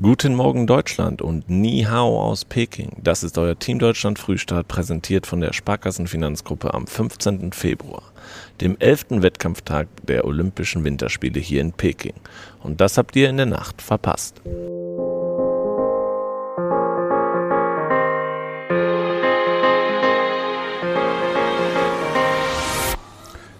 Guten Morgen Deutschland und Ni Hao aus Peking. Das ist euer Team Deutschland Frühstart, präsentiert von der Sparkassenfinanzgruppe am 15. Februar, dem 11. Wettkampftag der Olympischen Winterspiele hier in Peking. Und das habt ihr in der Nacht verpasst.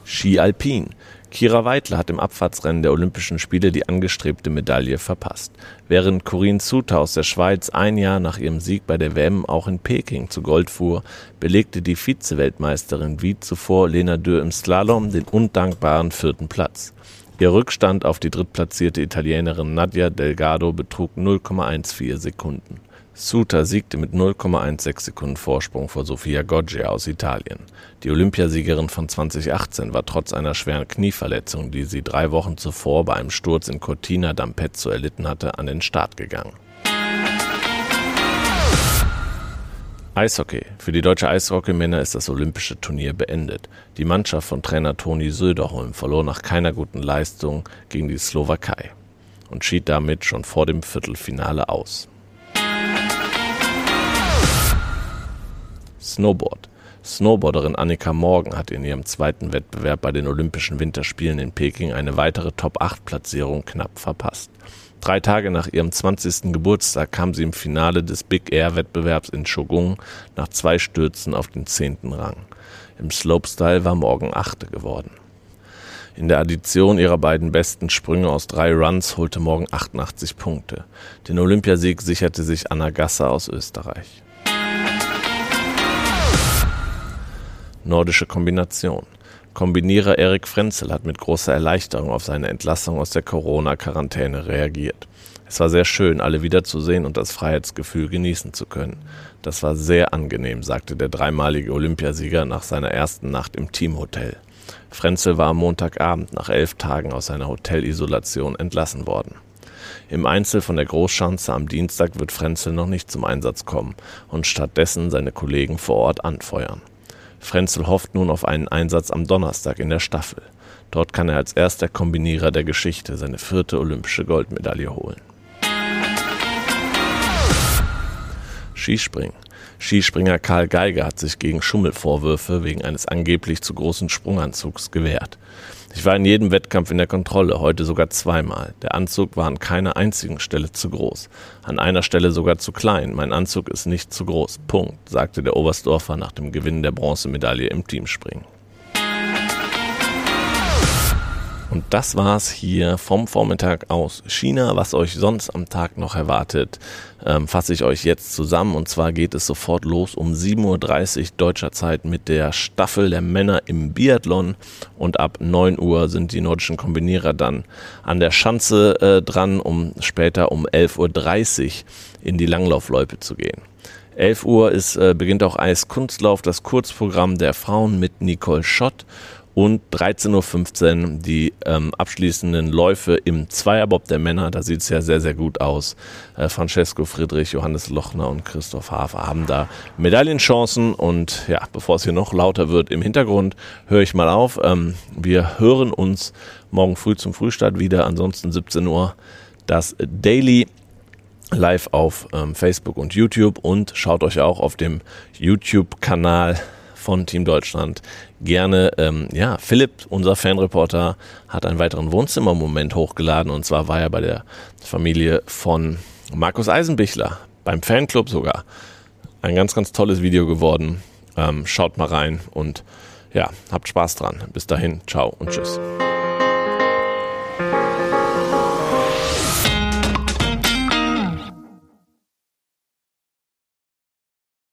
Ski Alpin. Kira Weidler hat im Abfahrtsrennen der Olympischen Spiele die angestrebte Medaille verpasst. Während Corinne Suter aus der Schweiz ein Jahr nach ihrem Sieg bei der WM auch in Peking zu Gold fuhr, belegte die Vize-Weltmeisterin wie zuvor Lena Dürr im Slalom den undankbaren vierten Platz. Ihr Rückstand auf die drittplatzierte Italienerin Nadia Delgado betrug 0,14 Sekunden. Suter siegte mit 0,16 Sekunden Vorsprung vor Sofia Goggia aus Italien. Die Olympiasiegerin von 2018 war trotz einer schweren Knieverletzung, die sie drei Wochen zuvor bei einem Sturz in Cortina d'Ampezzo erlitten hatte, an den Start gegangen. Eishockey. Für die deutsche Eishockeymänner ist das olympische Turnier beendet. Die Mannschaft von Trainer Toni Söderholm verlor nach keiner guten Leistung gegen die Slowakei und schied damit schon vor dem Viertelfinale aus. Snowboard. Snowboarderin Annika Morgan hat in ihrem zweiten Wettbewerb bei den Olympischen Winterspielen in Peking eine weitere Top-8-Platzierung knapp verpasst. Drei Tage nach ihrem 20. Geburtstag kam sie im Finale des Big Air-Wettbewerbs in Shogung nach zwei Stürzen auf den zehnten Rang. Im Slopestyle war Morgan Achte geworden. In der Addition ihrer beiden besten Sprünge aus drei Runs holte Morgan 88 Punkte. Den Olympiasieg sicherte sich Anna Gasser aus Österreich. Nordische Kombination. Kombinierer Erik Frenzel hat mit großer Erleichterung auf seine Entlassung aus der Corona-Quarantäne reagiert. Es war sehr schön, alle wiederzusehen und das Freiheitsgefühl genießen zu können. Das war sehr angenehm, sagte der dreimalige Olympiasieger nach seiner ersten Nacht im Teamhotel. Frenzel war am Montagabend nach elf Tagen aus seiner Hotelisolation entlassen worden. Im Einzel von der Großschanze am Dienstag wird Frenzel noch nicht zum Einsatz kommen und stattdessen seine Kollegen vor Ort anfeuern. Frenzel hofft nun auf einen Einsatz am Donnerstag in der Staffel. Dort kann er als erster Kombinierer der Geschichte seine vierte olympische Goldmedaille holen. Skispringen. Skispringer Karl Geiger hat sich gegen Schummelvorwürfe wegen eines angeblich zu großen Sprunganzugs gewehrt. Ich war in jedem Wettkampf in der Kontrolle, heute sogar zweimal. Der Anzug war an keiner einzigen Stelle zu groß, an einer Stelle sogar zu klein. Mein Anzug ist nicht zu groß. Punkt, sagte der Oberstdorfer nach dem Gewinn der Bronzemedaille im Teamspringen. Und das war's hier vom Vormittag aus China. Was euch sonst am Tag noch erwartet, ähm, fasse ich euch jetzt zusammen. Und zwar geht es sofort los um 7.30 Uhr deutscher Zeit mit der Staffel der Männer im Biathlon. Und ab 9 Uhr sind die nordischen Kombinierer dann an der Schanze äh, dran, um später um 11.30 Uhr in die Langlaufloipe zu gehen. 11 Uhr ist, äh, beginnt auch Eiskunstlauf, das Kurzprogramm der Frauen mit Nicole Schott und 13.15 Uhr die ähm, abschließenden Läufe im Zweierbob der Männer. Da sieht es ja sehr, sehr gut aus. Äh, Francesco Friedrich, Johannes Lochner und Christoph Hafer haben da Medaillenchancen. Und ja, bevor es hier noch lauter wird im Hintergrund, höre ich mal auf. Ähm, wir hören uns morgen früh zum Frühstart wieder. Ansonsten 17 Uhr das Daily live auf ähm, Facebook und YouTube und schaut euch auch auf dem YouTube-Kanal von Team Deutschland gerne. Ähm, ja, Philipp, unser Fanreporter, hat einen weiteren Wohnzimmermoment hochgeladen und zwar war er bei der Familie von Markus Eisenbichler, beim Fanclub sogar. Ein ganz, ganz tolles Video geworden. Ähm, schaut mal rein und ja, habt Spaß dran. Bis dahin, ciao und tschüss.